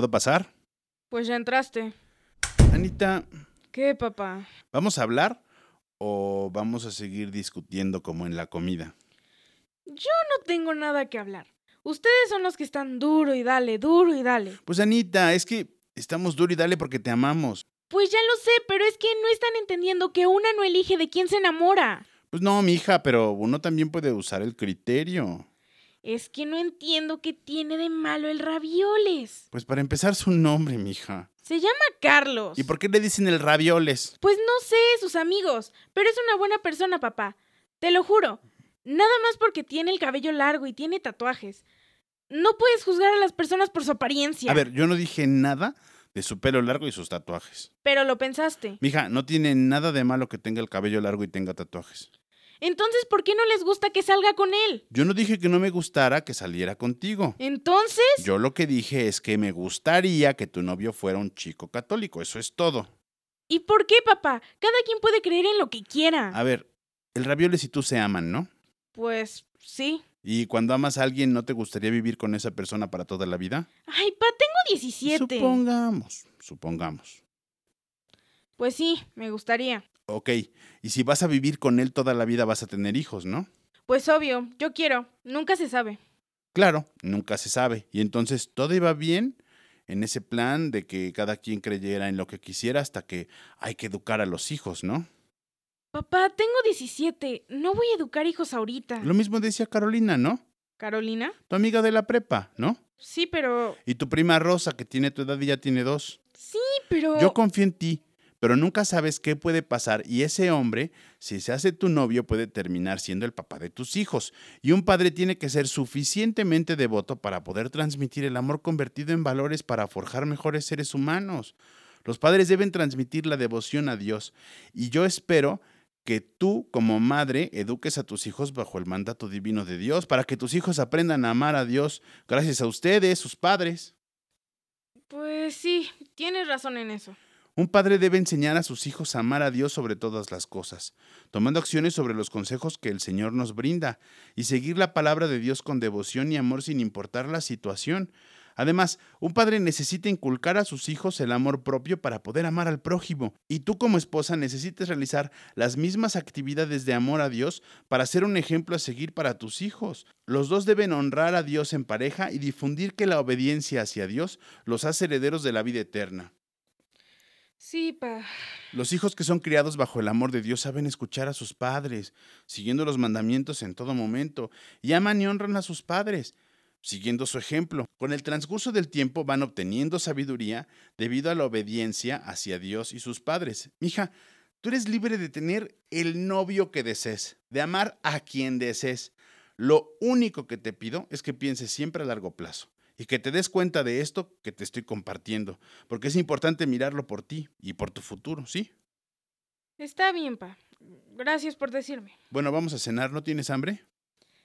¿Puedo pasar? Pues ya entraste. Anita, ¿Qué, papá? ¿vamos a hablar o vamos a seguir discutiendo como en la comida? Yo no tengo nada que hablar. Ustedes son los que están duro y dale, duro y dale. Pues Anita, es que estamos duro y dale porque te amamos. Pues ya lo sé, pero es que no están entendiendo que una no elige de quién se enamora. Pues no, mi hija, pero uno también puede usar el criterio. Es que no entiendo qué tiene de malo el ravioles. Pues para empezar su nombre, mi hija. Se llama Carlos. ¿Y por qué le dicen el ravioles? Pues no sé, sus amigos, pero es una buena persona, papá. Te lo juro. Nada más porque tiene el cabello largo y tiene tatuajes. No puedes juzgar a las personas por su apariencia. A ver, yo no dije nada de su pelo largo y sus tatuajes. Pero lo pensaste. Mija, no tiene nada de malo que tenga el cabello largo y tenga tatuajes. Entonces, ¿por qué no les gusta que salga con él? Yo no dije que no me gustara que saliera contigo. Entonces, Yo lo que dije es que me gustaría que tu novio fuera un chico católico, eso es todo. ¿y por qué, papá? Cada quien puede creer en lo que quiera. A ver, el ravioles y tú se aman, ¿no? Pues sí. Y cuando amas a alguien, ¿no te gustaría vivir con esa persona para toda la vida? Ay, pa, tengo 17. Supongamos, supongamos. Pues sí, me gustaría. Ok, y si vas a vivir con él toda la vida vas a tener hijos, ¿no? Pues obvio, yo quiero. Nunca se sabe. Claro, nunca se sabe. Y entonces todo iba bien en ese plan de que cada quien creyera en lo que quisiera hasta que hay que educar a los hijos, ¿no? Papá, tengo 17. No voy a educar hijos ahorita. Lo mismo decía Carolina, ¿no? ¿Carolina? Tu amiga de la prepa, ¿no? Sí, pero... Y tu prima Rosa, que tiene tu edad y ya tiene dos. Sí, pero... Yo confío en ti, pero nunca sabes qué puede pasar y ese hombre, si se hace tu novio, puede terminar siendo el papá de tus hijos. Y un padre tiene que ser suficientemente devoto para poder transmitir el amor convertido en valores para forjar mejores seres humanos. Los padres deben transmitir la devoción a Dios y yo espero que tú como madre eduques a tus hijos bajo el mandato divino de Dios para que tus hijos aprendan a amar a Dios gracias a ustedes, sus padres. Pues sí, tienes razón en eso. Un padre debe enseñar a sus hijos a amar a Dios sobre todas las cosas, tomando acciones sobre los consejos que el Señor nos brinda y seguir la palabra de Dios con devoción y amor sin importar la situación. Además, un padre necesita inculcar a sus hijos el amor propio para poder amar al prójimo, y tú como esposa necesitas realizar las mismas actividades de amor a Dios para ser un ejemplo a seguir para tus hijos. Los dos deben honrar a Dios en pareja y difundir que la obediencia hacia Dios los hace herederos de la vida eterna. Sí, pa. Los hijos que son criados bajo el amor de Dios saben escuchar a sus padres, siguiendo los mandamientos en todo momento, y aman y honran a sus padres, siguiendo su ejemplo. Con el transcurso del tiempo van obteniendo sabiduría debido a la obediencia hacia Dios y sus padres. Mija, tú eres libre de tener el novio que desees, de amar a quien desees. Lo único que te pido es que pienses siempre a largo plazo y que te des cuenta de esto que te estoy compartiendo, porque es importante mirarlo por ti y por tu futuro, ¿sí? Está bien, pa. Gracias por decirme. Bueno, vamos a cenar, ¿no tienes hambre?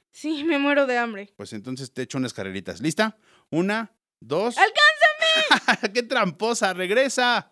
Sí, me muero de hambre. Pues entonces te echo unas carreritas. ¿Lista? Una, dos. ¡Alcánzame! ¡Qué tramposa! ¡Regresa!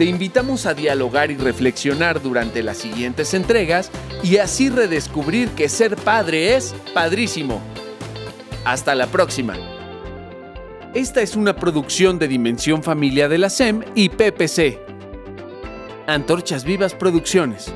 Te invitamos a dialogar y reflexionar durante las siguientes entregas y así redescubrir que ser padre es padrísimo. Hasta la próxima. Esta es una producción de Dimensión Familia de la SEM y PPC. Antorchas Vivas Producciones.